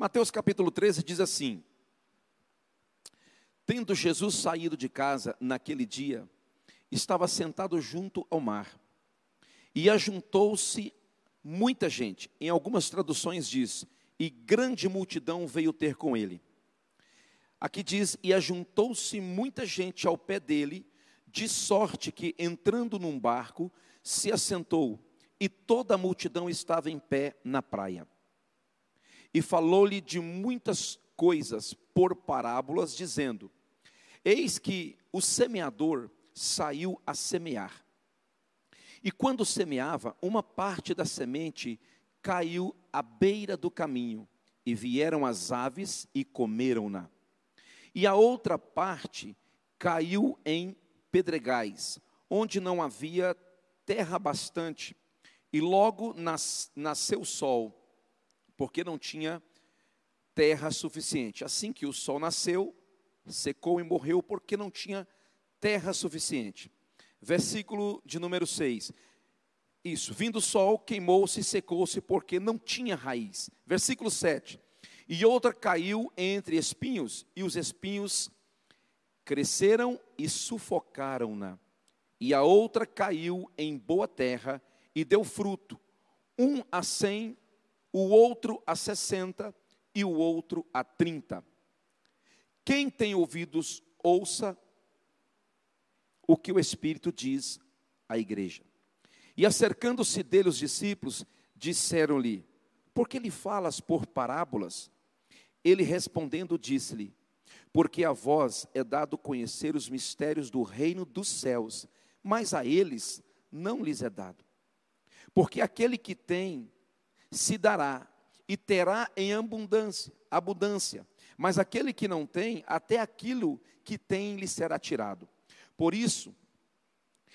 Mateus capítulo 13 diz assim: Tendo Jesus saído de casa naquele dia, estava sentado junto ao mar, e ajuntou-se muita gente. Em algumas traduções diz: e grande multidão veio ter com ele. Aqui diz: e ajuntou-se muita gente ao pé dele, de sorte que, entrando num barco, se assentou, e toda a multidão estava em pé na praia. E falou-lhe de muitas coisas por parábolas, dizendo: Eis que o semeador saiu a semear. E quando semeava, uma parte da semente caiu à beira do caminho, e vieram as aves e comeram-na. E a outra parte caiu em pedregais, onde não havia terra bastante, e logo nas, nasceu sol, porque não tinha terra suficiente. Assim que o sol nasceu, secou e morreu, porque não tinha terra suficiente. Versículo de número 6. Isso, vindo o sol, queimou-se e secou-se, porque não tinha raiz. Versículo 7. E outra caiu entre espinhos, e os espinhos cresceram e sufocaram-na. E a outra caiu em boa terra e deu fruto, um a cem, o outro a sessenta e o outro a trinta. Quem tem ouvidos, ouça o que o Espírito diz à igreja. E acercando-se dele os discípulos, disseram-lhe: Por que lhe falas por parábolas? Ele respondendo disse-lhe: Porque a vós é dado conhecer os mistérios do reino dos céus, mas a eles não lhes é dado. Porque aquele que tem se dará e terá em abundância, abundância, mas aquele que não tem, até aquilo que tem lhe será tirado. Por isso,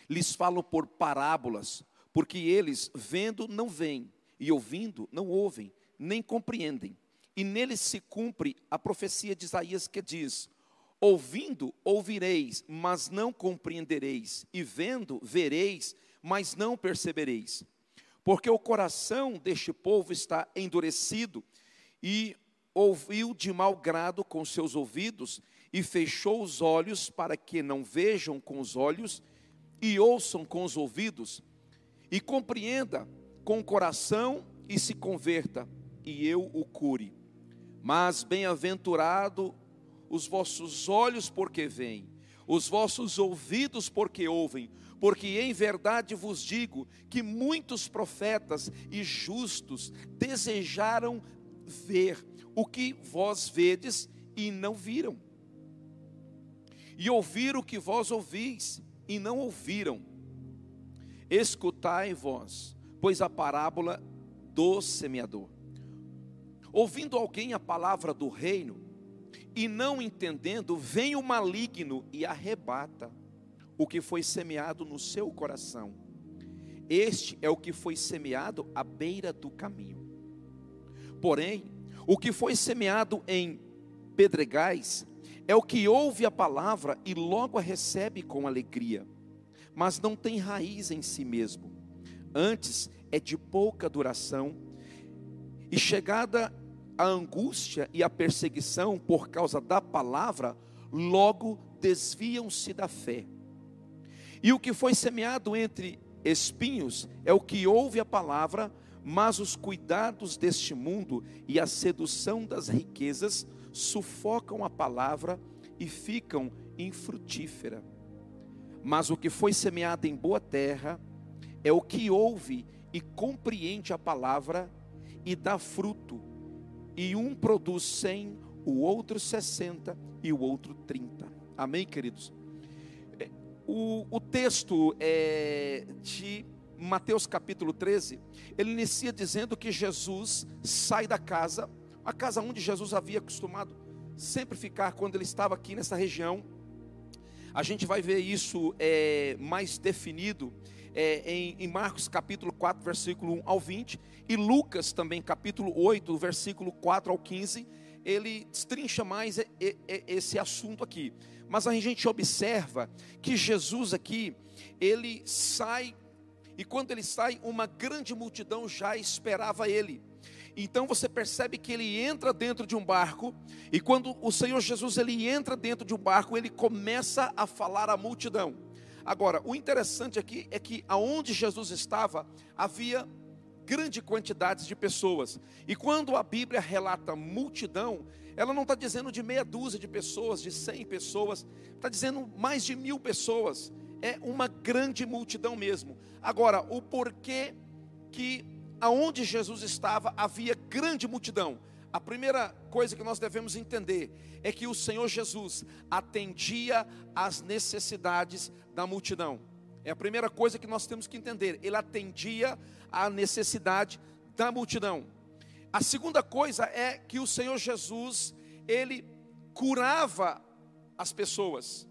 lhes falo por parábolas, porque eles, vendo, não veem, e ouvindo, não ouvem, nem compreendem. E neles se cumpre a profecia de Isaías que diz: Ouvindo, ouvireis, mas não compreendereis, e vendo, vereis, mas não percebereis. Porque o coração deste povo está endurecido, e ouviu de mau grado com seus ouvidos, e fechou os olhos para que não vejam com os olhos, e ouçam com os ouvidos, e compreenda com o coração e se converta, e eu o cure. Mas bem-aventurado os vossos olhos porque veem, os vossos ouvidos porque ouvem, porque em verdade vos digo que muitos profetas e justos desejaram ver o que vós vedes e não viram, e ouvir o que vós ouvis e não ouviram Escutai vós, pois a parábola do semeador. Ouvindo alguém a palavra do reino e não entendendo, vem o maligno e arrebata o que foi semeado no seu coração. Este é o que foi semeado à beira do caminho. Porém, o que foi semeado em pedregais é o que ouve a palavra e logo a recebe com alegria mas não tem raiz em si mesmo. Antes é de pouca duração, e chegada a angústia e a perseguição por causa da palavra, logo desviam-se da fé. E o que foi semeado entre espinhos é o que ouve a palavra, mas os cuidados deste mundo e a sedução das riquezas sufocam a palavra e ficam infrutífera. Mas o que foi semeado em boa terra é o que ouve e compreende a palavra e dá fruto. E um produz cem, o outro sessenta e o outro trinta. Amém, queridos? É, o, o texto é de Mateus capítulo 13, ele inicia dizendo que Jesus sai da casa, a casa onde Jesus havia acostumado sempre ficar quando ele estava aqui nessa região a gente vai ver isso é, mais definido é, em, em, Marcos capítulo 4, versículo 1 ao 20, e Lucas também, capítulo 8, versículo 4 ao 15, ele destrincha mais esse assunto aqui. Mas a gente observa que Jesus aqui, ele sai, e quando ele sai, uma grande multidão já esperava ele. Então você percebe que ele entra dentro de um barco, e quando o Senhor Jesus ele entra dentro de um barco, ele começa a falar à multidão. Agora, o interessante aqui é que aonde Jesus estava, havia grande quantidade de pessoas. E quando a Bíblia relata multidão, ela não está dizendo de meia dúzia de pessoas, de cem pessoas, está dizendo mais de mil pessoas. É uma grande multidão mesmo. Agora, o porquê que aonde Jesus estava havia grande multidão. A primeira coisa que nós devemos entender é que o Senhor Jesus atendia às necessidades da multidão. É a primeira coisa que nós temos que entender. Ele atendia à necessidade da multidão. A segunda coisa é que o Senhor Jesus, ele curava as pessoas.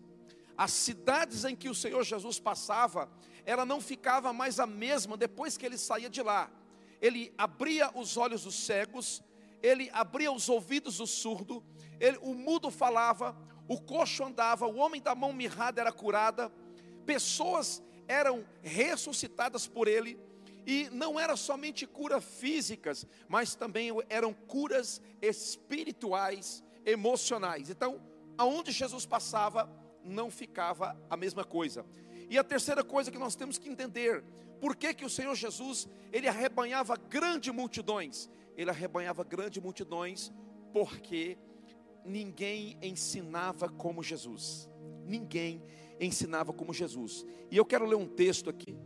As cidades em que o Senhor Jesus passava, ela não ficava mais a mesma depois que ele saía de lá. Ele abria os olhos dos cegos, ele abria os ouvidos do surdo, ele, o mudo falava, o coxo andava, o homem da mão mirrada era curada, pessoas eram ressuscitadas por ele, e não era somente curas físicas, mas também eram curas espirituais, emocionais. Então, aonde Jesus passava, não ficava a mesma coisa. E a terceira coisa que nós temos que entender, por que, que o Senhor Jesus, ele arrebanhava grandes multidões? Ele arrebanhava grandes multidões porque ninguém ensinava como Jesus. Ninguém ensinava como Jesus. E eu quero ler um texto aqui,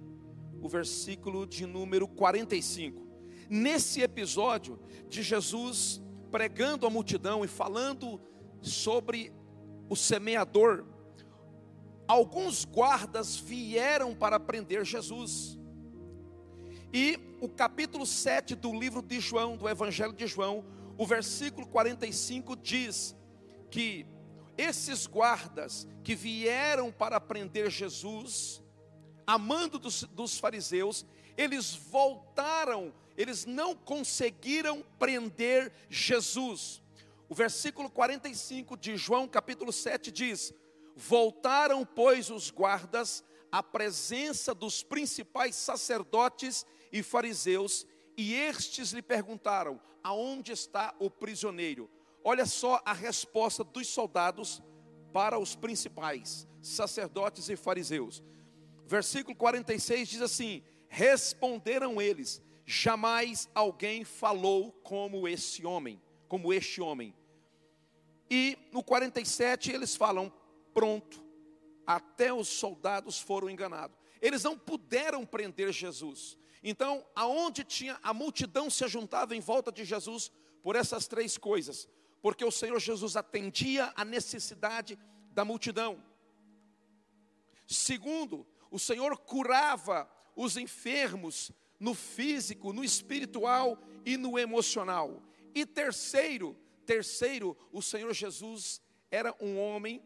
o versículo de número 45. Nesse episódio de Jesus pregando a multidão e falando sobre o semeador, alguns guardas vieram para prender Jesus. E o capítulo 7 do livro de João, do Evangelho de João, o versículo 45 diz que esses guardas que vieram para prender Jesus, amando dos, dos fariseus, eles voltaram, eles não conseguiram prender Jesus. O versículo 45 de João, capítulo 7, diz: Voltaram, pois, os guardas à presença dos principais sacerdotes e fariseus, e estes lhe perguntaram: Aonde está o prisioneiro? Olha só a resposta dos soldados para os principais sacerdotes e fariseus. Versículo 46 diz assim: Responderam eles: Jamais alguém falou como esse homem, como este homem. E no 47 eles falam: Pronto, até os soldados foram enganados. Eles não puderam prender Jesus. Então, aonde tinha a multidão se juntava em volta de Jesus por essas três coisas: porque o Senhor Jesus atendia a necessidade da multidão. Segundo, o Senhor curava os enfermos no físico, no espiritual e no emocional. E terceiro, terceiro, o Senhor Jesus era um homem,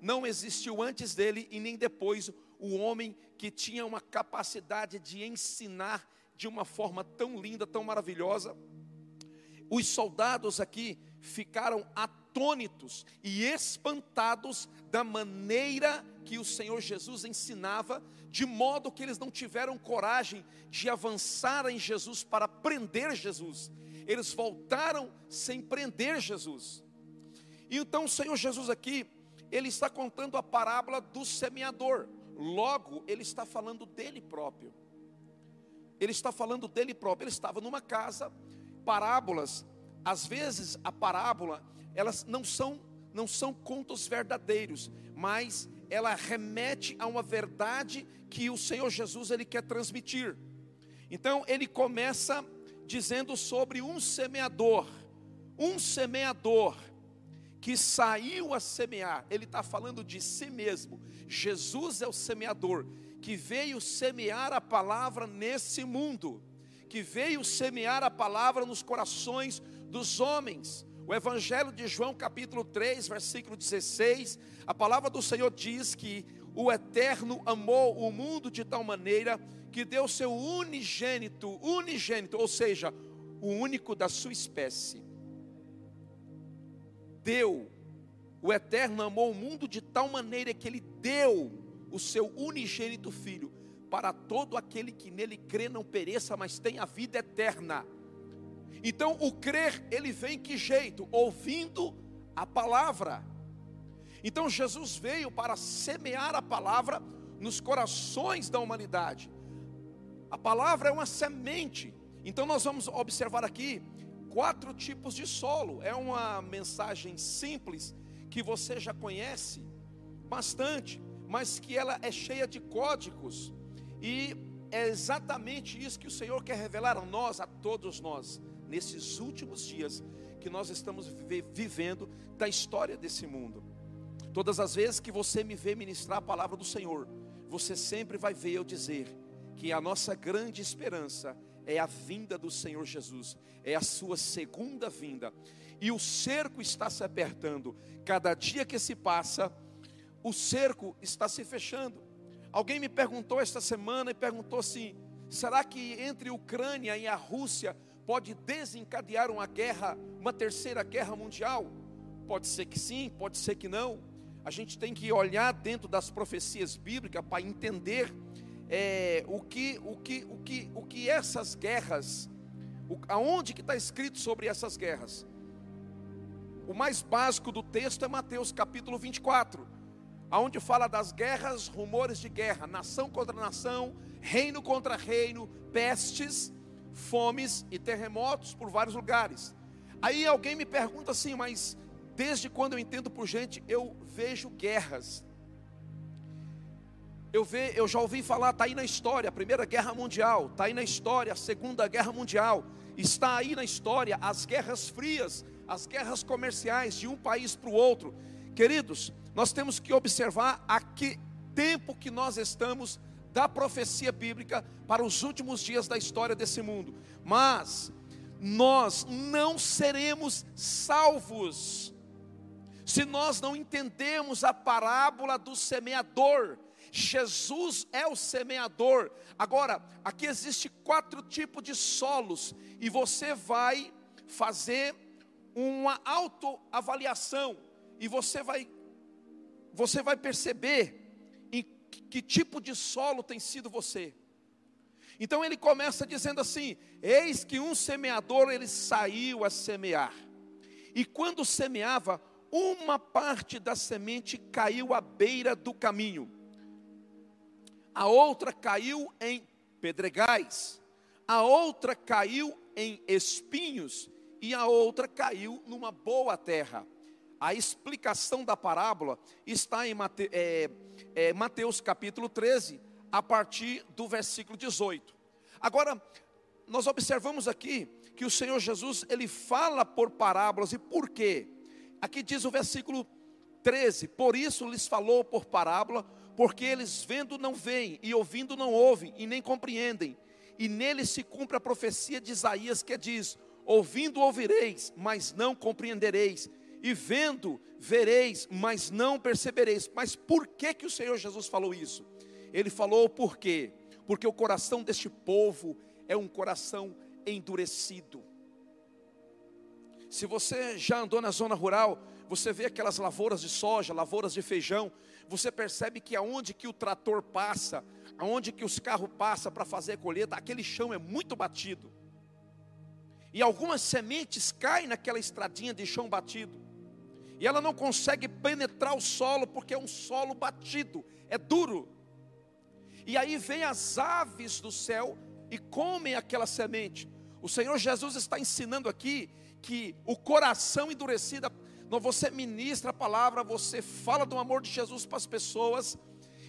não existiu antes dele e nem depois o homem que tinha uma capacidade de ensinar de uma forma tão linda, tão maravilhosa. Os soldados aqui ficaram atônitos e espantados da maneira que o Senhor Jesus ensinava, de modo que eles não tiveram coragem de avançar em Jesus para prender Jesus. Eles voltaram sem prender Jesus. E então o Senhor Jesus aqui, ele está contando a parábola do semeador. Logo, ele está falando dele próprio. Ele está falando dele próprio. Ele estava numa casa, parábolas às vezes a parábola, elas não são não são contos verdadeiros, mas ela remete a uma verdade que o Senhor Jesus ele quer transmitir. Então ele começa dizendo sobre um semeador, um semeador que saiu a semear. Ele está falando de si mesmo. Jesus é o semeador que veio semear a palavra nesse mundo, que veio semear a palavra nos corações dos homens. O Evangelho de João, capítulo 3, versículo 16, a palavra do Senhor diz que o Eterno amou o mundo de tal maneira que deu seu unigênito, unigênito, ou seja, o único da sua espécie. Deu, o Eterno amou o mundo de tal maneira que ele deu o seu unigênito filho para todo aquele que nele crê não pereça, mas tenha vida eterna. Então, o crer, ele vem que jeito? Ouvindo a palavra. Então, Jesus veio para semear a palavra nos corações da humanidade. A palavra é uma semente. Então, nós vamos observar aqui quatro tipos de solo. É uma mensagem simples que você já conhece bastante, mas que ela é cheia de códigos. E é exatamente isso que o Senhor quer revelar a nós, a todos nós, nesses últimos dias que nós estamos vivendo da história desse mundo. Todas as vezes que você me vê ministrar a palavra do Senhor, você sempre vai ver eu dizer que a nossa grande esperança é a vinda do Senhor Jesus, é a sua segunda vinda. E o cerco está se apertando. Cada dia que se passa, o cerco está se fechando. Alguém me perguntou esta semana e perguntou assim: será que entre a Ucrânia e a Rússia pode desencadear uma guerra, uma terceira guerra mundial? Pode ser que sim, pode ser que não. A gente tem que olhar dentro das profecias bíblicas para entender é, o, que, o, que, o, que, o que essas guerras, o, aonde que está escrito sobre essas guerras. O mais básico do texto é Mateus capítulo 24, aonde fala das guerras, rumores de guerra, nação contra nação, reino contra reino, pestes, fomes e terremotos por vários lugares. Aí alguém me pergunta assim, mas desde quando eu entendo por gente, eu vejo guerras. Eu, ve, eu já ouvi falar, está aí na história, a Primeira Guerra Mundial, está aí na história, a Segunda Guerra Mundial, está aí na história as guerras frias, as guerras comerciais de um país para o outro. Queridos, nós temos que observar a que tempo que nós estamos da profecia bíblica para os últimos dias da história desse mundo. Mas nós não seremos salvos se nós não entendemos a parábola do semeador. Jesus é o semeador. Agora, aqui existe quatro tipos de solos e você vai fazer uma autoavaliação e você vai você vai perceber em que tipo de solo tem sido você. Então ele começa dizendo assim: Eis que um semeador ele saiu a semear. E quando semeava, uma parte da semente caiu à beira do caminho. A outra caiu em pedregais. A outra caiu em espinhos e a outra caiu numa boa terra. A explicação da parábola está em Mate, é, é, Mateus capítulo 13, a partir do versículo 18. Agora, nós observamos aqui que o Senhor Jesus, ele fala por parábolas, e por quê? Aqui diz o versículo 13: Por isso lhes falou por parábola, porque eles vendo não veem, e ouvindo não ouvem, e nem compreendem. E nele se cumpre a profecia de Isaías que diz: Ouvindo ouvireis, mas não compreendereis, e vendo vereis, mas não percebereis. Mas por que que o Senhor Jesus falou isso? Ele falou por quê? Porque o coração deste povo é um coração endurecido. Se você já andou na zona rural, você vê aquelas lavouras de soja, lavouras de feijão, você percebe que aonde que o trator passa, aonde que os carros passam para fazer a colheita, aquele chão é muito batido. E algumas sementes caem naquela estradinha de chão batido. E ela não consegue penetrar o solo porque é um solo batido, é duro. E aí vem as aves do céu e comem aquela semente. O Senhor Jesus está ensinando aqui que o coração endurecido, você ministra a palavra, você fala do amor de Jesus para as pessoas,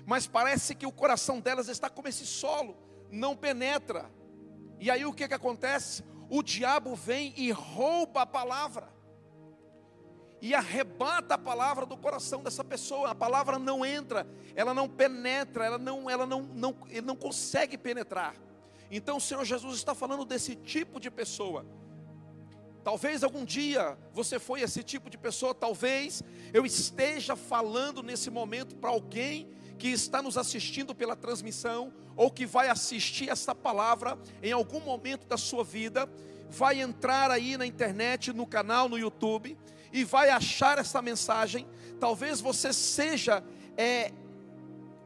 mas parece que o coração delas está como esse solo, não penetra. E aí o que, que acontece? o diabo vem e rouba a palavra, e arrebata a palavra do coração dessa pessoa. A palavra não entra, ela não penetra, ela não, ela não, não, ele não consegue penetrar. Então o Senhor Jesus está falando desse tipo de pessoa. Talvez algum dia você foi esse tipo de pessoa, talvez eu esteja falando nesse momento para alguém que está nos assistindo pela transmissão, ou que vai assistir essa palavra em algum momento da sua vida, vai entrar aí na internet, no canal, no YouTube, e vai achar essa mensagem. Talvez você seja é,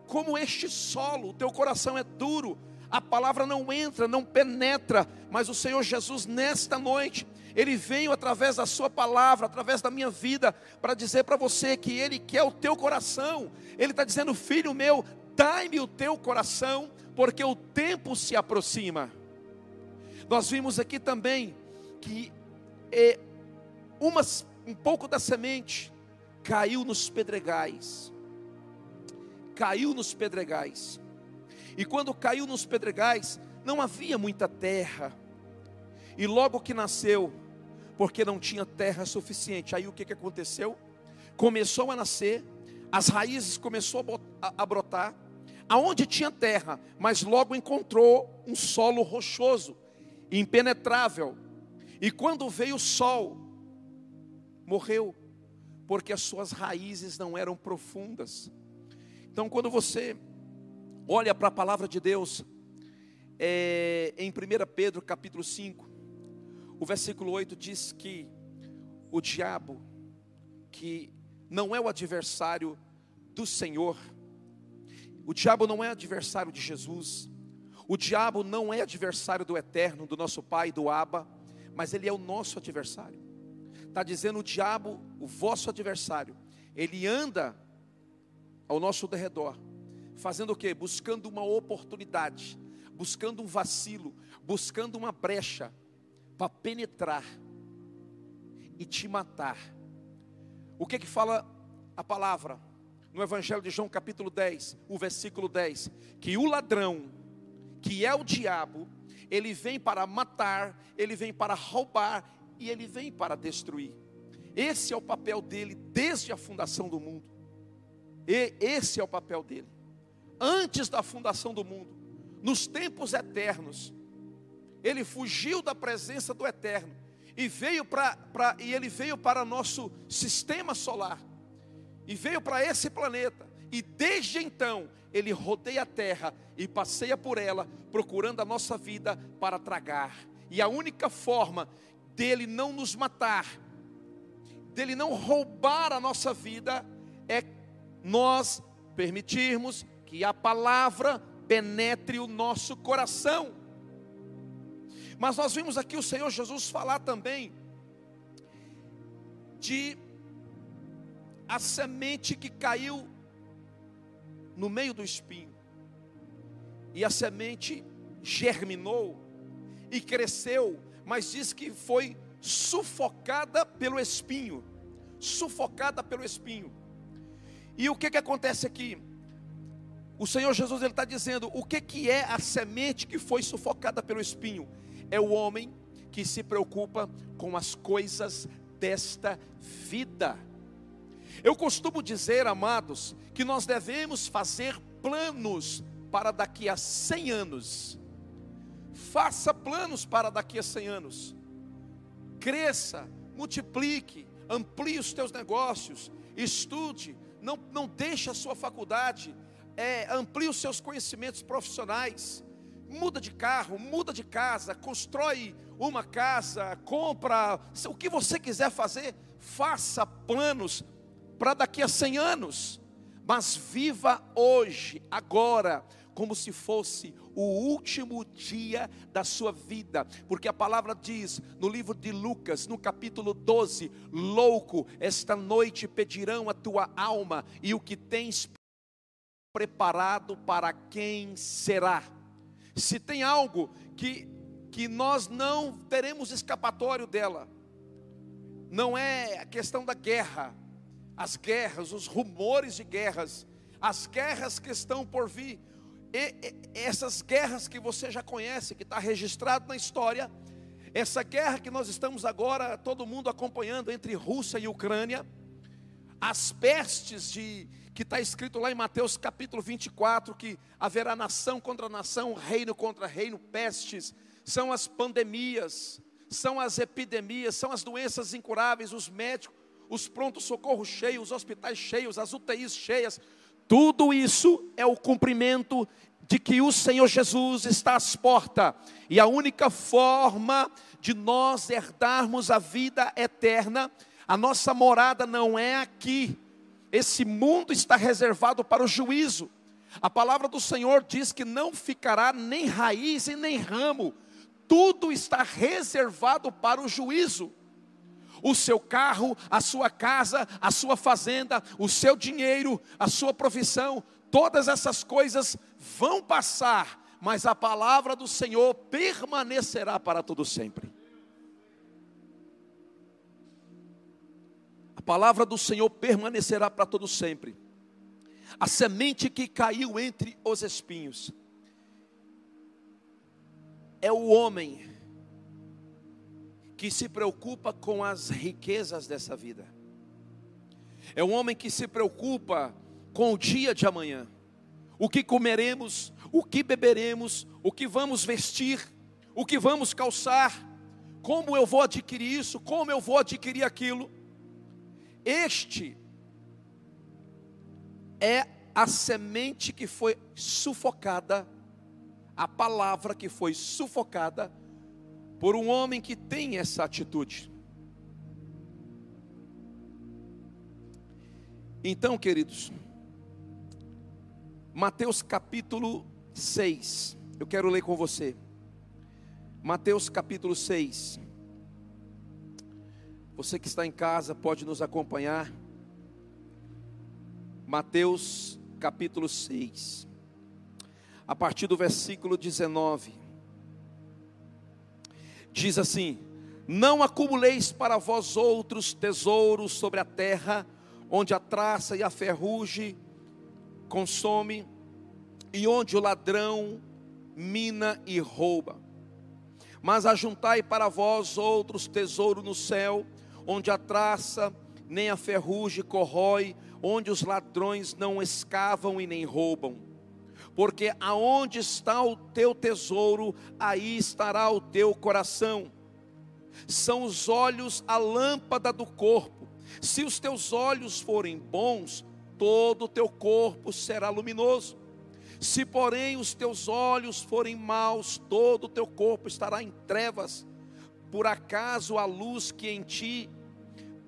como este solo, o teu coração é duro, a palavra não entra, não penetra, mas o Senhor Jesus, nesta noite, Ele veio através da Sua palavra, através da minha vida, para dizer para você que Ele quer o teu coração. Ele está dizendo, filho meu, dai-me o teu coração, porque o tempo se aproxima. Nós vimos aqui também que é, um pouco da semente caiu nos pedregais. Caiu nos pedregais. E quando caiu nos pedregais, não havia muita terra. E logo que nasceu, porque não tinha terra suficiente, aí o que, que aconteceu? Começou a nascer, as raízes começou a, brotar, aonde tinha terra, mas logo encontrou um solo rochoso, impenetrável. E quando veio o sol, morreu, porque as suas raízes não eram profundas. Então, quando você olha para a palavra de Deus, é, em 1 Pedro capítulo 5, o versículo 8 diz que o diabo, que não é o adversário do Senhor, o diabo não é adversário de Jesus, o diabo não é adversário do eterno, do nosso Pai, do Abba, mas ele é o nosso adversário. Está dizendo o diabo, o vosso adversário, ele anda ao nosso derredor fazendo o quê? Buscando uma oportunidade, buscando um vacilo, buscando uma brecha para penetrar e te matar. O que que fala a palavra no Evangelho de João, capítulo 10, o versículo 10? Que o ladrão, que é o diabo, ele vem para matar, ele vem para roubar e ele vem para destruir. Esse é o papel dele desde a fundação do mundo. E esse é o papel dele antes da fundação do mundo, nos tempos eternos, ele fugiu da presença do eterno e veio para e ele veio para nosso sistema solar e veio para esse planeta e desde então ele rodeia a terra e passeia por ela procurando a nossa vida para tragar. E a única forma dele não nos matar, dele não roubar a nossa vida é nós permitirmos que a palavra penetre o nosso coração. Mas nós vimos aqui o Senhor Jesus falar também de a semente que caiu no meio do espinho. E a semente germinou e cresceu, mas diz que foi sufocada pelo espinho. Sufocada pelo espinho. E o que, que acontece aqui? O Senhor Jesus está dizendo o que, que é a semente que foi sufocada pelo espinho? É o homem que se preocupa com as coisas desta vida. Eu costumo dizer, amados, que nós devemos fazer planos para daqui a 100 anos. Faça planos para daqui a 100 anos. Cresça, multiplique, amplie os teus negócios, estude, não, não deixe a sua faculdade é, amplie os seus conhecimentos profissionais, muda de carro, muda de casa, constrói uma casa, compra, o que você quiser fazer, faça planos para daqui a 100 anos, mas viva hoje, agora, como se fosse o último dia da sua vida, porque a palavra diz no livro de Lucas, no capítulo 12: Louco, esta noite pedirão a tua alma, e o que tens preparado para quem será. Se tem algo que, que nós não teremos escapatório dela, não é a questão da guerra, as guerras, os rumores de guerras, as guerras que estão por vir, e, e, essas guerras que você já conhece, que está registrado na história, essa guerra que nós estamos agora, todo mundo acompanhando entre Rússia e Ucrânia, as pestes de, que está escrito lá em Mateus capítulo 24, que haverá nação contra nação, reino contra reino, pestes, são as pandemias, são as epidemias, são as doenças incuráveis, os médicos, os prontos socorros cheios, os hospitais cheios, as UTIs cheias, tudo isso é o cumprimento de que o Senhor Jesus está às portas, e a única forma de nós herdarmos a vida eterna, a nossa morada não é aqui, esse mundo está reservado para o juízo. A palavra do Senhor diz que não ficará nem raiz e nem ramo, tudo está reservado para o juízo. O seu carro, a sua casa, a sua fazenda, o seu dinheiro, a sua profissão, todas essas coisas vão passar, mas a palavra do Senhor permanecerá para todo sempre. A palavra do Senhor permanecerá para todo sempre. A semente que caiu entre os espinhos é o homem que se preocupa com as riquezas dessa vida. É um homem que se preocupa com o dia de amanhã. O que comeremos, o que beberemos, o que vamos vestir, o que vamos calçar, como eu vou adquirir isso, como eu vou adquirir aquilo. Este é a semente que foi sufocada, a palavra que foi sufocada por um homem que tem essa atitude. Então, queridos, Mateus capítulo 6, eu quero ler com você. Mateus capítulo 6. Você que está em casa pode nos acompanhar. Mateus capítulo 6, a partir do versículo 19. Diz assim: Não acumuleis para vós outros tesouros sobre a terra, onde a traça e a ferrugem consome, e onde o ladrão mina e rouba. Mas ajuntai para vós outros tesouros no céu, onde a traça nem a ferrugem corrói, onde os ladrões não escavam e nem roubam. Porque aonde está o teu tesouro, aí estará o teu coração. São os olhos a lâmpada do corpo. Se os teus olhos forem bons, todo o teu corpo será luminoso. Se, porém, os teus olhos forem maus, todo o teu corpo estará em trevas por acaso a luz que em ti,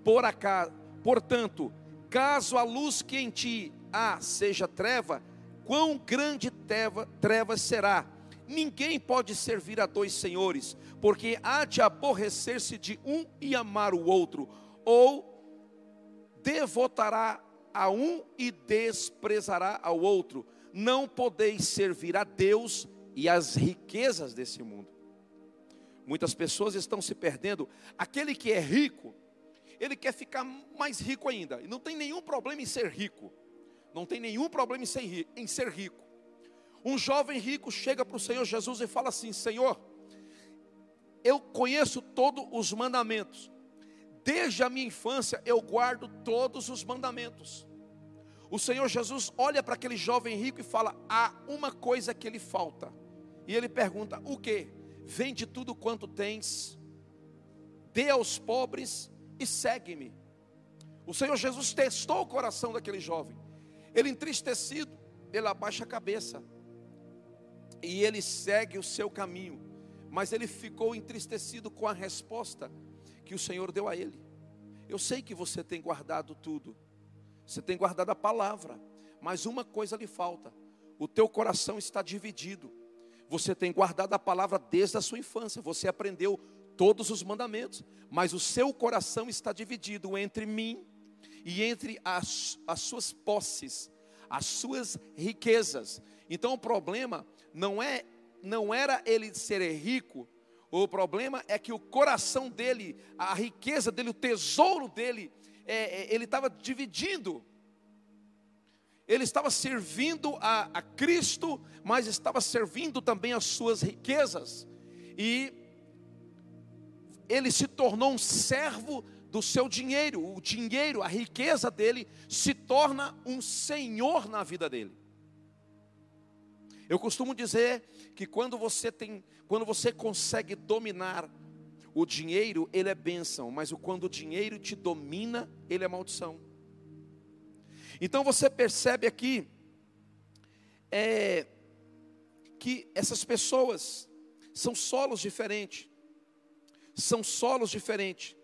por acaso, portanto, caso a luz que em ti há seja treva, quão grande treva, treva será? Ninguém pode servir a dois senhores, porque há de aborrecer-se de um e amar o outro, ou devotará a um e desprezará ao outro. Não podeis servir a Deus e as riquezas desse mundo. Muitas pessoas estão se perdendo. Aquele que é rico, ele quer ficar mais rico ainda. E não tem nenhum problema em ser rico. Não tem nenhum problema em ser, rico. Um jovem rico chega para o Senhor Jesus e fala assim: Senhor, eu conheço todos os mandamentos. Desde a minha infância eu guardo todos os mandamentos. O Senhor Jesus olha para aquele jovem rico e fala: há uma coisa que lhe falta. E ele pergunta: o que? Vende tudo quanto tens, dê aos pobres e segue-me. O Senhor Jesus testou o coração daquele jovem. Ele entristecido, ele abaixa a cabeça. E ele segue o seu caminho. Mas ele ficou entristecido com a resposta que o Senhor deu a ele. Eu sei que você tem guardado tudo. Você tem guardado a palavra, mas uma coisa lhe falta. O teu coração está dividido. Você tem guardado a palavra desde a sua infância. Você aprendeu todos os mandamentos, mas o seu coração está dividido entre mim e entre as, as suas posses, as suas riquezas. Então o problema não é não era ele ser rico, o problema é que o coração dele, a riqueza dele, o tesouro dele, é, é, ele estava dividindo. Ele estava servindo a, a Cristo, mas estava servindo também as suas riquezas. E ele se tornou um servo do seu dinheiro. O dinheiro, a riqueza dele, se torna um senhor na vida dele. Eu costumo dizer que quando você tem, quando você consegue dominar o dinheiro, ele é bênção, mas quando o dinheiro te domina, ele é maldição. Então você percebe aqui é, que essas pessoas são solos diferentes são solos diferentes.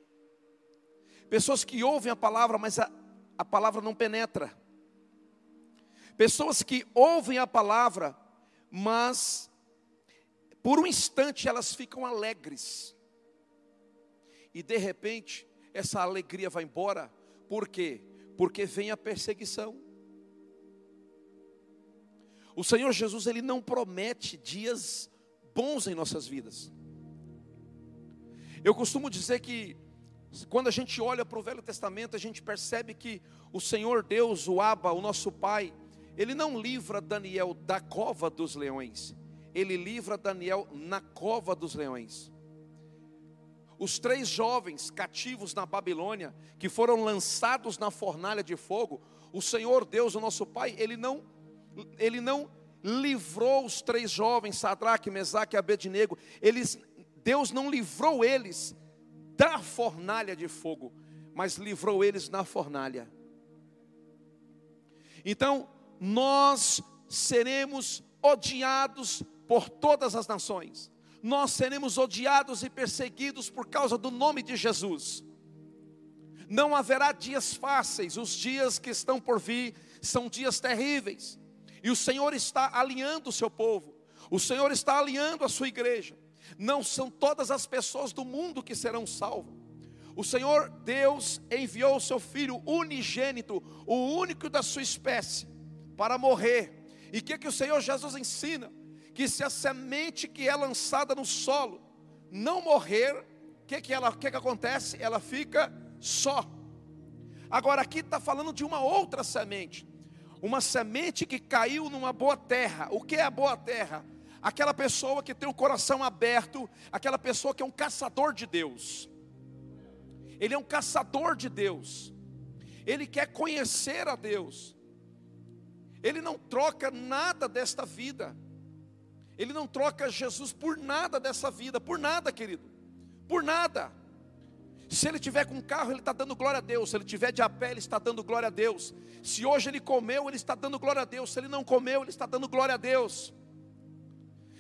Pessoas que ouvem a palavra, mas a, a palavra não penetra. Pessoas que ouvem a palavra, mas por um instante elas ficam alegres. E de repente, essa alegria vai embora. Por quê? Porque vem a perseguição. O Senhor Jesus, ele não promete dias bons em nossas vidas. Eu costumo dizer que quando a gente olha para o Velho Testamento, a gente percebe que o Senhor Deus, o Abba, o nosso Pai, ele não livra Daniel da cova dos leões, ele livra Daniel na cova dos leões. Os três jovens cativos na Babilônia, que foram lançados na fornalha de fogo, o Senhor Deus, o nosso Pai, ele não, ele não livrou os três jovens, Sadraque, Mesaque e Abednego, eles, Deus não livrou eles da fornalha de fogo, mas livrou eles na fornalha. Então, nós seremos odiados por todas as nações, nós seremos odiados e perseguidos por causa do nome de Jesus. Não haverá dias fáceis, os dias que estão por vir são dias terríveis, e o Senhor está alinhando o seu povo, o Senhor está alinhando a sua igreja. Não são todas as pessoas do mundo que serão salvas. O Senhor Deus enviou o seu filho unigênito, o único da sua espécie, para morrer. E o que, que o Senhor Jesus ensina? Que se a semente que é lançada no solo não morrer, o que, que, ela, que, que acontece? Ela fica só. Agora aqui está falando de uma outra semente, uma semente que caiu numa boa terra. O que é a boa terra? Aquela pessoa que tem o coração aberto, aquela pessoa que é um caçador de Deus. Ele é um caçador de Deus. Ele quer conhecer a Deus. Ele não troca nada desta vida. Ele não troca Jesus por nada dessa vida, por nada, querido. Por nada. Se ele tiver com carro, ele está dando glória a Deus. Se ele tiver de a pé, ele está dando glória a Deus. Se hoje ele comeu, ele está dando glória a Deus. Se ele não comeu, ele está dando glória a Deus.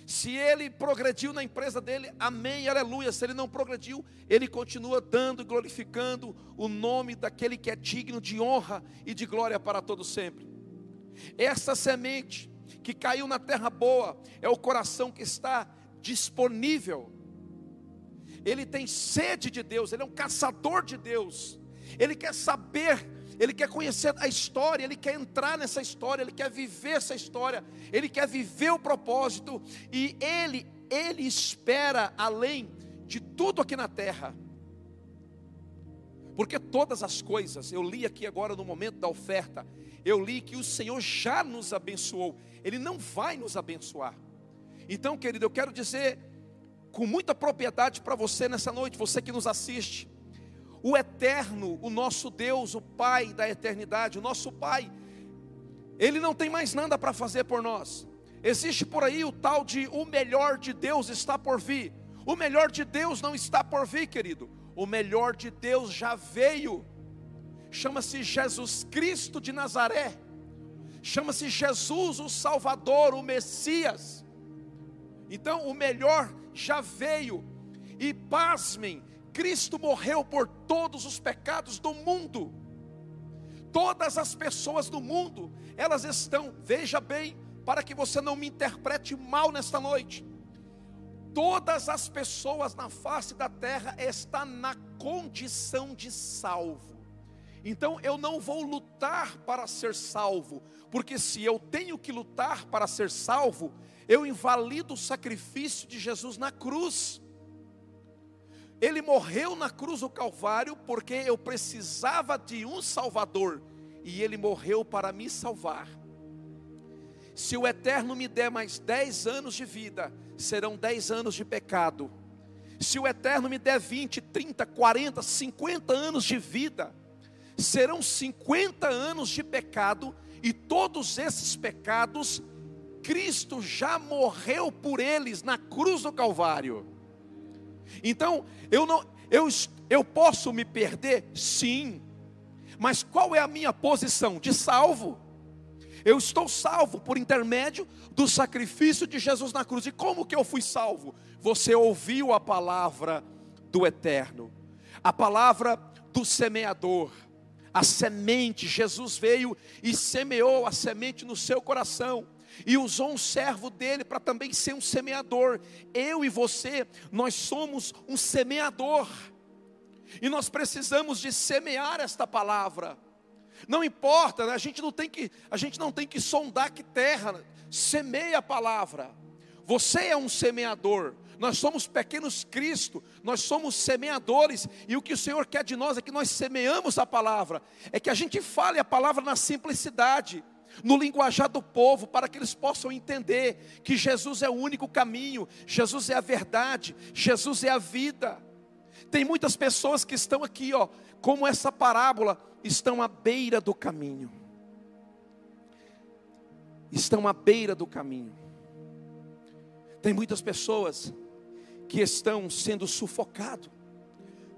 Se ele progrediu na empresa dele, amém, aleluia. Se ele não progrediu, ele continua dando e glorificando o nome daquele que é digno de honra e de glória para todo sempre. Essa semente que caiu na terra boa é o coração que está disponível. Ele tem sede de Deus, ele é um caçador de Deus. Ele quer saber, ele quer conhecer a história, ele quer entrar nessa história, ele quer viver essa história, ele quer viver o propósito e ele ele espera além de tudo aqui na terra. Porque todas as coisas, eu li aqui agora no momento da oferta, eu li que o Senhor já nos abençoou, Ele não vai nos abençoar. Então, querido, eu quero dizer com muita propriedade para você nessa noite, você que nos assiste, o eterno, o nosso Deus, o Pai da eternidade, o nosso Pai, Ele não tem mais nada para fazer por nós. Existe por aí o tal de o melhor de Deus está por vir. O melhor de Deus não está por vir, querido. O melhor de Deus já veio chama-se Jesus Cristo de Nazaré, chama-se Jesus o Salvador, o Messias. Então, o melhor já veio, e pasmem, Cristo morreu por todos os pecados do mundo. Todas as pessoas do mundo, elas estão, veja bem, para que você não me interprete mal nesta noite. Todas as pessoas na face da terra estão na condição de salvo. Então eu não vou lutar para ser salvo, porque se eu tenho que lutar para ser salvo, eu invalido o sacrifício de Jesus na cruz. Ele morreu na cruz do Calvário porque eu precisava de um Salvador e ele morreu para me salvar. Se o Eterno me der mais dez anos de vida, serão dez anos de pecado. Se o Eterno me der 20, 30, 40, 50 anos de vida, serão 50 anos de pecado, e todos esses pecados, Cristo já morreu por eles na cruz do Calvário. Então, eu não eu, eu posso me perder? Sim. Mas qual é a minha posição? De salvo. Eu estou salvo por intermédio do sacrifício de Jesus na cruz. E como que eu fui salvo? Você ouviu a palavra do eterno, a palavra do semeador a semente, Jesus veio e semeou a semente no seu coração e usou um servo dele para também ser um semeador. Eu e você, nós somos um semeador. E nós precisamos de semear esta palavra. Não importa, né? a gente não tem que, a gente não tem que sondar que terra, semeia a palavra. Você é um semeador. Nós somos pequenos Cristo, nós somos semeadores, e o que o Senhor quer de nós é que nós semeamos a palavra, é que a gente fale a palavra na simplicidade, no linguajar do povo, para que eles possam entender que Jesus é o único caminho, Jesus é a verdade, Jesus é a vida. Tem muitas pessoas que estão aqui, ó, como essa parábola, estão à beira do caminho. Estão à beira do caminho. Tem muitas pessoas que estão sendo sufocados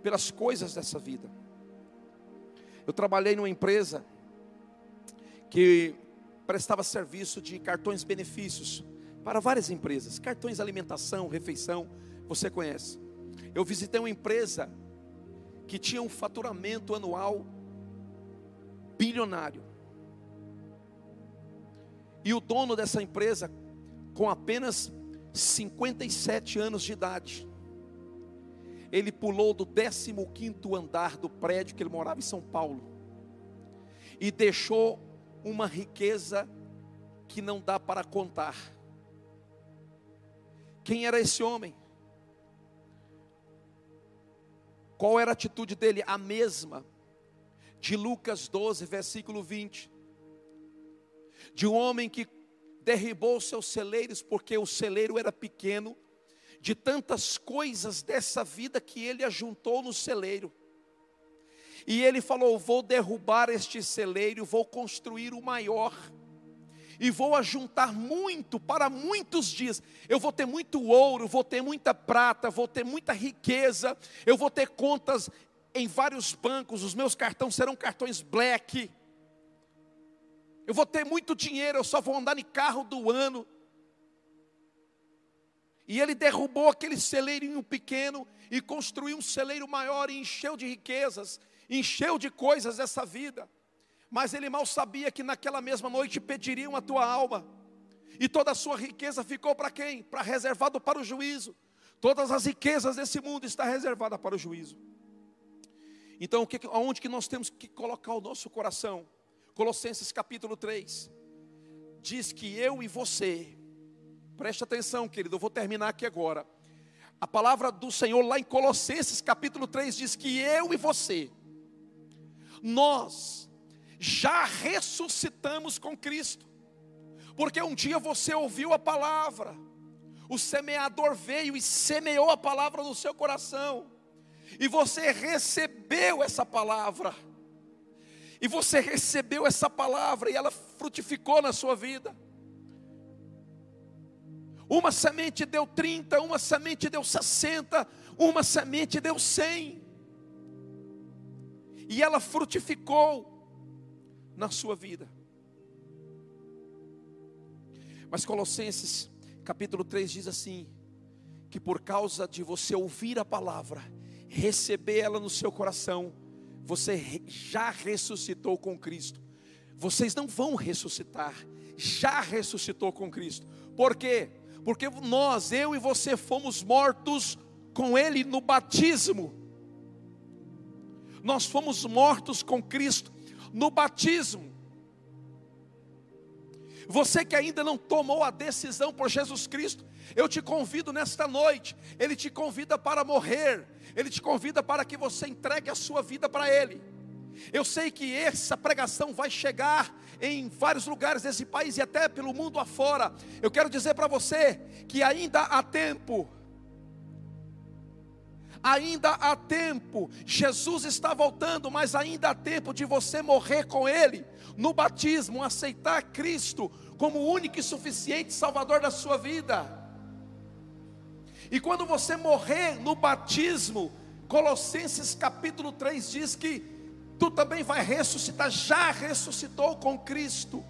pelas coisas dessa vida. Eu trabalhei numa empresa que prestava serviço de cartões benefícios para várias empresas, cartões alimentação, refeição, você conhece. Eu visitei uma empresa que tinha um faturamento anual bilionário. E o dono dessa empresa, com apenas 57 anos de idade, ele pulou do 15 andar do prédio que ele morava em São Paulo e deixou uma riqueza que não dá para contar. Quem era esse homem? Qual era a atitude dele? A mesma de Lucas 12, versículo 20. De um homem que derribou seus celeiros porque o celeiro era pequeno, de tantas coisas dessa vida que ele ajuntou no celeiro. E ele falou: Vou derrubar este celeiro, vou construir o maior e vou ajuntar muito para muitos dias. Eu vou ter muito ouro, vou ter muita prata, vou ter muita riqueza, eu vou ter contas em vários bancos, os meus cartões serão cartões black. Eu vou ter muito dinheiro, eu só vou andar em carro do ano. E ele derrubou aquele celeirinho pequeno e construiu um celeiro maior e encheu de riquezas, encheu de coisas essa vida mas ele mal sabia que naquela mesma noite pediriam a tua alma, e toda a sua riqueza ficou para quem? Para reservado para o juízo. Todas as riquezas desse mundo está reservada para o juízo. Então, que, aonde que nós temos que colocar o nosso coração? Colossenses capítulo 3 diz que eu e você, preste atenção, querido, eu vou terminar aqui agora. A palavra do Senhor lá em Colossenses capítulo 3 diz que eu e você, nós já ressuscitamos com Cristo, porque um dia você ouviu a palavra, o semeador veio e semeou a palavra no seu coração, e você recebeu essa palavra, e você recebeu essa palavra e ela frutificou na sua vida. Uma semente deu 30, uma semente deu 60, uma semente deu 100. E ela frutificou na sua vida. Mas Colossenses capítulo 3 diz assim: que por causa de você ouvir a palavra, receber ela no seu coração, você já ressuscitou com Cristo. Vocês não vão ressuscitar, já ressuscitou com Cristo. Por quê? Porque nós, eu e você, fomos mortos com Ele no batismo. Nós fomos mortos com Cristo no batismo. Você que ainda não tomou a decisão por Jesus Cristo, eu te convido nesta noite. Ele te convida para morrer, ele te convida para que você entregue a sua vida para Ele. Eu sei que essa pregação vai chegar em vários lugares desse país e até pelo mundo afora. Eu quero dizer para você que ainda há tempo ainda há tempo. Jesus está voltando, mas ainda há tempo de você morrer com Ele no batismo, aceitar Cristo como o único e suficiente Salvador da sua vida. E quando você morrer no batismo, Colossenses capítulo 3 diz que tu também vai ressuscitar, já ressuscitou com Cristo.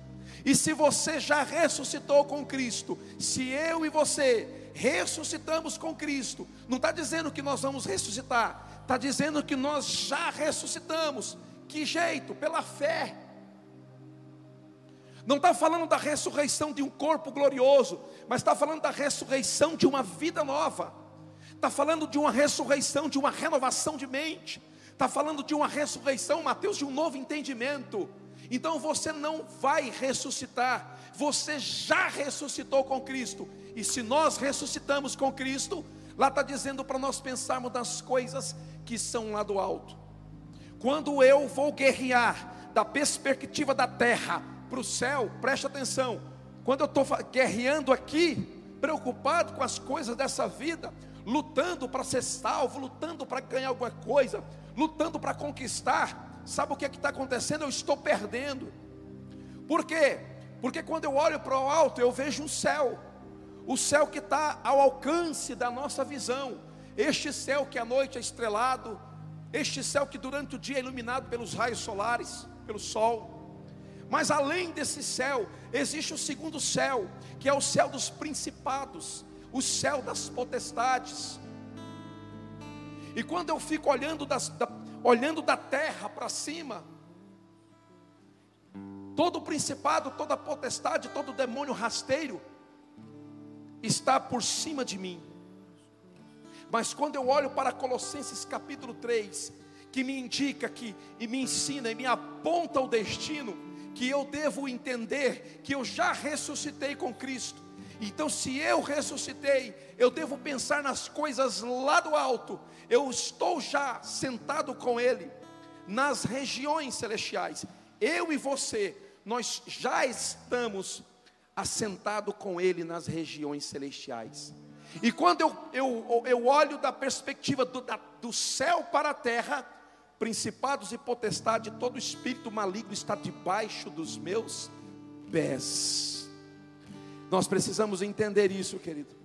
E se você já ressuscitou com Cristo, se eu e você ressuscitamos com Cristo. Não está dizendo que nós vamos ressuscitar, está dizendo que nós já ressuscitamos. Que jeito? Pela fé. Não está falando da ressurreição de um corpo glorioso, mas está falando da ressurreição de uma vida nova. Está falando de uma ressurreição, de uma renovação de mente. Está falando de uma ressurreição, Mateus, de um novo entendimento. Então você não vai ressuscitar, você já ressuscitou com Cristo. E se nós ressuscitamos com Cristo, lá está dizendo para nós pensarmos nas coisas que são lá do alto. Quando eu vou guerrear da perspectiva da terra para o céu, preste atenção. Quando eu estou guerreando aqui, preocupado com as coisas dessa vida, lutando para ser salvo, lutando para ganhar alguma coisa, lutando para conquistar, sabe o que é está acontecendo? Eu estou perdendo. Por quê? Porque quando eu olho para o alto, eu vejo um céu, o céu que está ao alcance da nossa visão, este céu que à noite é estrelado, este céu que durante o dia é iluminado pelos raios solares, pelo sol. Mas além desse céu, existe o segundo céu, que é o céu dos principados, o céu das potestades. E quando eu fico olhando, das, da, olhando da terra para cima, todo principado, toda potestade, todo demônio rasteiro está por cima de mim. Mas quando eu olho para Colossenses capítulo 3, que me indica que e me ensina e me aponta o destino, que eu devo entender que eu já ressuscitei com Cristo então, se eu ressuscitei, eu devo pensar nas coisas lá do alto. Eu estou já sentado com Ele nas regiões celestiais. Eu e você, nós já estamos assentado com Ele nas regiões celestiais. E quando eu, eu, eu olho da perspectiva do, da, do céu para a terra, principados e potestade, todo espírito maligno está debaixo dos meus pés. Nós precisamos entender isso, querido.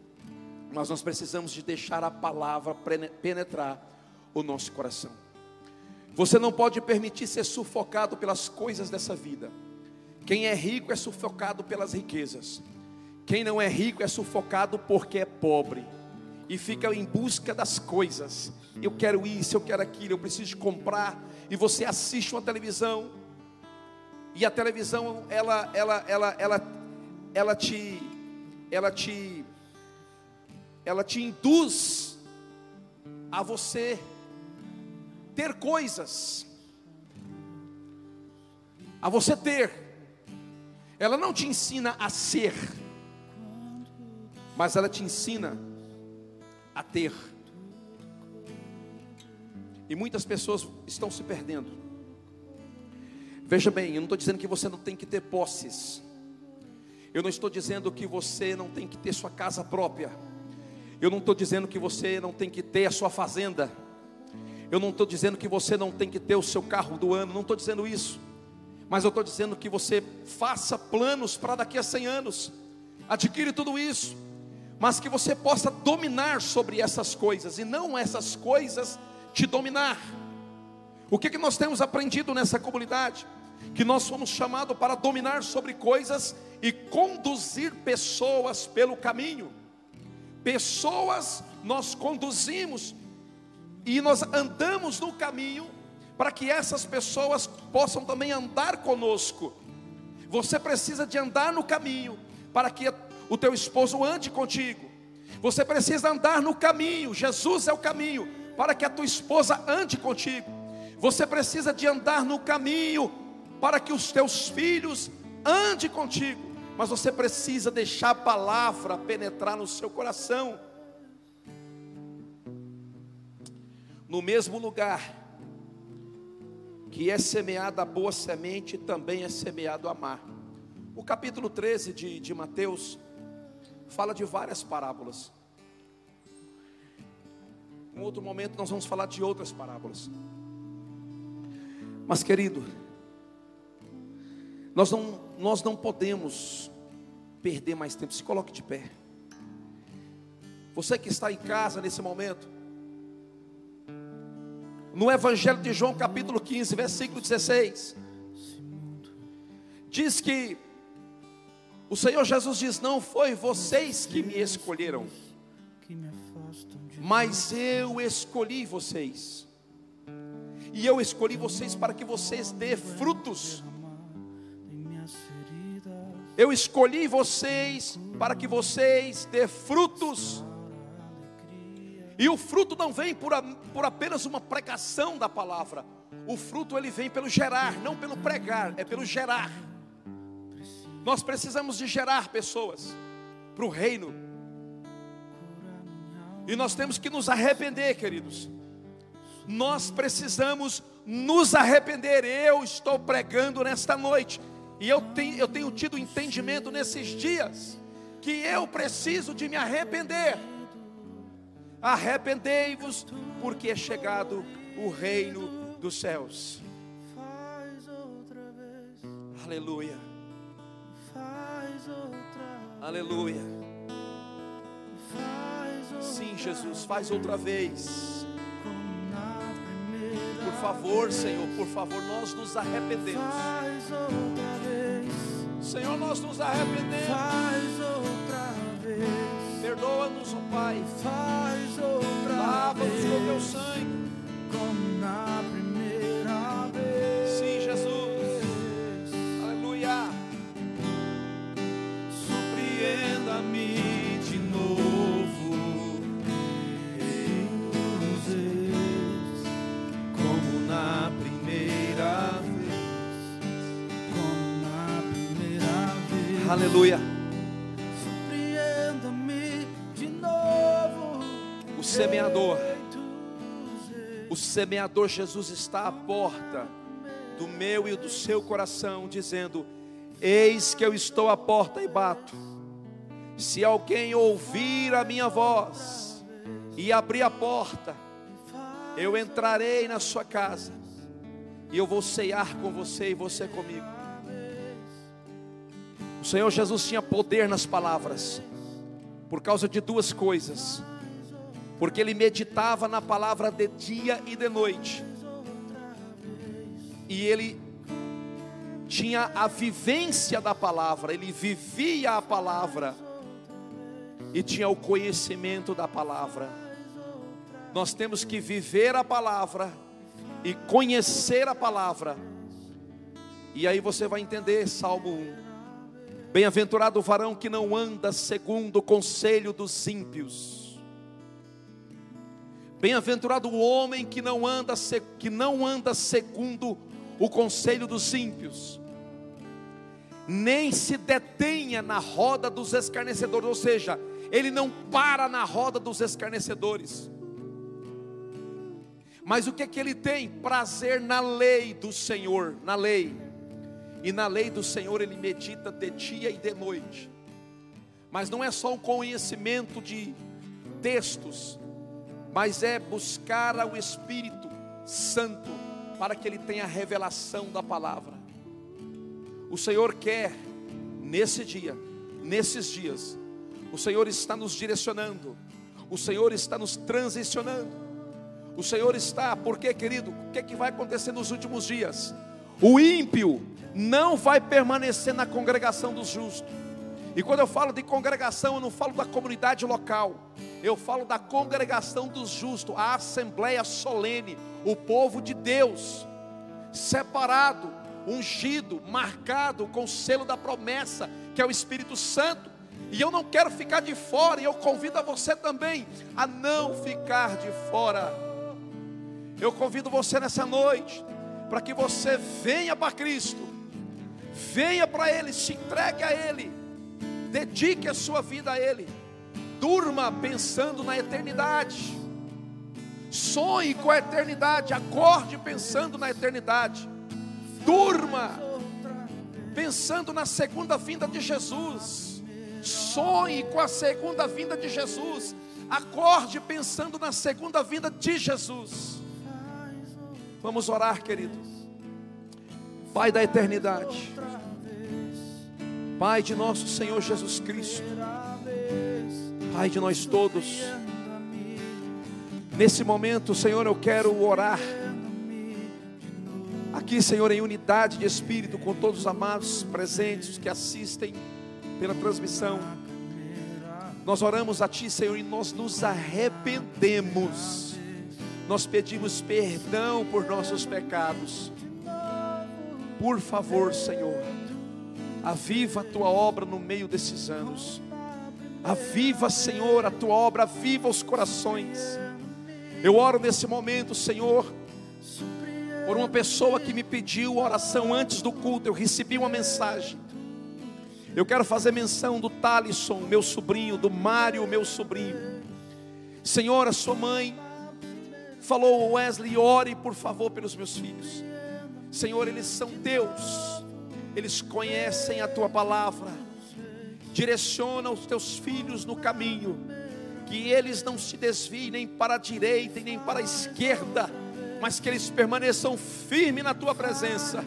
Mas nós precisamos de deixar a palavra penetrar o nosso coração. Você não pode permitir ser sufocado pelas coisas dessa vida. Quem é rico é sufocado pelas riquezas. Quem não é rico é sufocado porque é pobre e fica em busca das coisas. Eu quero isso, eu quero aquilo, eu preciso comprar. E você assiste uma televisão e a televisão ela ela ela ela ela te ela te ela te induz a você ter coisas, a você ter. Ela não te ensina a ser, mas ela te ensina a ter. E muitas pessoas estão se perdendo. Veja bem, eu não estou dizendo que você não tem que ter posses. Eu não estou dizendo que você não tem que ter sua casa própria. Eu não estou dizendo que você não tem que ter a sua fazenda. Eu não estou dizendo que você não tem que ter o seu carro do ano. Não estou dizendo isso. Mas eu estou dizendo que você faça planos para daqui a 100 anos. Adquire tudo isso. Mas que você possa dominar sobre essas coisas. E não essas coisas te dominar. O que, que nós temos aprendido nessa comunidade? que nós somos chamados para dominar sobre coisas e conduzir pessoas pelo caminho. Pessoas nós conduzimos e nós andamos no caminho para que essas pessoas possam também andar conosco. Você precisa de andar no caminho para que o teu esposo ande contigo. Você precisa andar no caminho, Jesus é o caminho, para que a tua esposa ande contigo. Você precisa de andar no caminho para que os teus filhos andem contigo, mas você precisa deixar a palavra penetrar no seu coração. No mesmo lugar que é semeada a boa semente, também é semeado a mar. O capítulo 13 de, de Mateus fala de várias parábolas. Em outro momento nós vamos falar de outras parábolas. Mas querido, nós não, nós não podemos perder mais tempo. Se coloque de pé. Você que está em casa nesse momento, no Evangelho de João, capítulo 15, versículo 16, diz que o Senhor Jesus diz: Não foi vocês que me escolheram, mas eu escolhi vocês E eu escolhi vocês para que vocês dê frutos. Eu escolhi vocês para que vocês dê frutos. E o fruto não vem por, a, por apenas uma pregação da palavra. O fruto ele vem pelo gerar, não pelo pregar, é pelo gerar. Nós precisamos de gerar pessoas para o reino. E nós temos que nos arrepender, queridos. Nós precisamos nos arrepender. Eu estou pregando nesta noite. E eu tenho, eu tenho tido entendimento nesses dias que eu preciso de me arrepender. Arrependei-vos, porque é chegado o reino dos céus. Aleluia. Aleluia. Sim, Jesus, faz outra vez. Por favor, Senhor, por favor, nós nos arrependemos. Senhor, nós nos arrependemos. Faz outra vez. Perdoa-nos, ó Pai. Faz outra Lava-nos com teu sangue. Como na primeira vez. Sim, Jesus. Aleluia. Surpreenda-me de novo. Ex, Como na primeira vez. como na primeira vez. Aleluia. Semeador Jesus está à porta do meu e do seu coração, dizendo: Eis que eu estou à porta e bato. Se alguém ouvir a minha voz e abrir a porta, eu entrarei na sua casa e eu vou ceiar com você e você comigo. O Senhor Jesus tinha poder nas palavras, por causa de duas coisas porque ele meditava na palavra de dia e de noite, e ele tinha a vivência da palavra, ele vivia a palavra, e tinha o conhecimento da palavra. Nós temos que viver a palavra e conhecer a palavra, e aí você vai entender Salmo 1. Bem-aventurado o varão que não anda segundo o conselho dos ímpios. Bem-aventurado o homem que não anda que não anda segundo o conselho dos ímpios, nem se detenha na roda dos escarnecedores, ou seja, ele não para na roda dos escarnecedores. Mas o que é que ele tem? Prazer na lei do Senhor, na lei. E na lei do Senhor ele medita de dia e de noite. Mas não é só um conhecimento de textos, mas é buscar ao Espírito Santo para que ele tenha a revelação da palavra. O Senhor quer nesse dia, nesses dias, o Senhor está nos direcionando, o Senhor está nos transicionando. O Senhor está, porque querido, o que, é que vai acontecer nos últimos dias? O ímpio não vai permanecer na congregação dos justos. E quando eu falo de congregação, eu não falo da comunidade local, eu falo da congregação dos justos, a assembleia solene, o povo de Deus, separado, ungido, marcado com o selo da promessa, que é o Espírito Santo. E eu não quero ficar de fora, e eu convido a você também a não ficar de fora. Eu convido você nessa noite para que você venha para Cristo, venha para Ele, se entregue a Ele, dedique a sua vida a Ele, durma pensando na eternidade, sonhe com a eternidade, acorde pensando na eternidade, durma pensando na segunda vinda de Jesus, sonhe com a segunda vinda de Jesus, acorde pensando na segunda vinda de Jesus. Vamos orar, queridos. Pai da eternidade, Pai de nosso Senhor Jesus Cristo, Pai de nós todos. Nesse momento, Senhor, eu quero orar. Aqui, Senhor, em unidade de espírito com todos os amados presentes que assistem pela transmissão. Nós oramos a Ti, Senhor, e nós nos arrependemos Nós pedimos perdão por nossos pecados. Por favor, Senhor, aviva a tua obra no meio desses anos. Aviva, Senhor, a tua obra, aviva os corações. Eu oro nesse momento, Senhor, por uma pessoa que me pediu oração antes do culto. Eu recebi uma mensagem. Eu quero fazer menção do Talisson, meu sobrinho, do Mário, meu sobrinho. Senhor, a sua mãe falou, Wesley, ore por favor pelos meus filhos. Senhor, eles são teus, eles conhecem a tua palavra. Direciona os teus filhos no caminho, que eles não se desviem nem para a direita e nem para a esquerda, mas que eles permaneçam firmes na tua presença.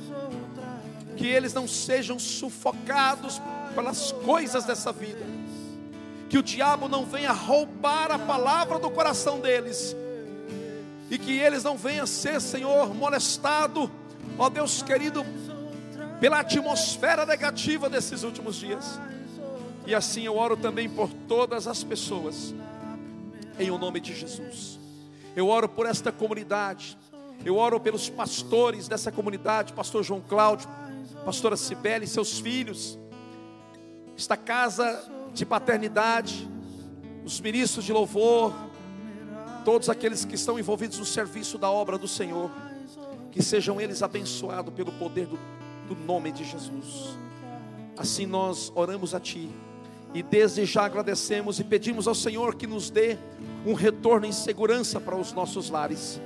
Que eles não sejam sufocados pelas coisas dessa vida. Que o diabo não venha roubar a palavra do coração deles. E que eles não venham ser, Senhor, molestado, ó Deus querido, pela atmosfera negativa desses últimos dias. E assim eu oro também por todas as pessoas, em o nome de Jesus. Eu oro por esta comunidade, eu oro pelos pastores dessa comunidade, pastor João Cláudio, pastora Cibele seus filhos, esta casa de paternidade, os ministros de louvor, todos aqueles que estão envolvidos no serviço da obra do Senhor, que sejam eles abençoados pelo poder do, do nome de Jesus. Assim nós oramos a Ti e desde já agradecemos e pedimos ao Senhor que nos dê um retorno em segurança para os nossos lares.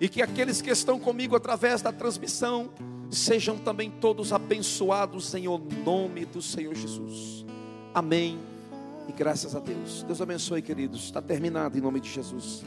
E que aqueles que estão comigo através da transmissão sejam também todos abençoados em o nome do Senhor Jesus. Amém. E graças a Deus. Deus abençoe, queridos. Está terminado em nome de Jesus.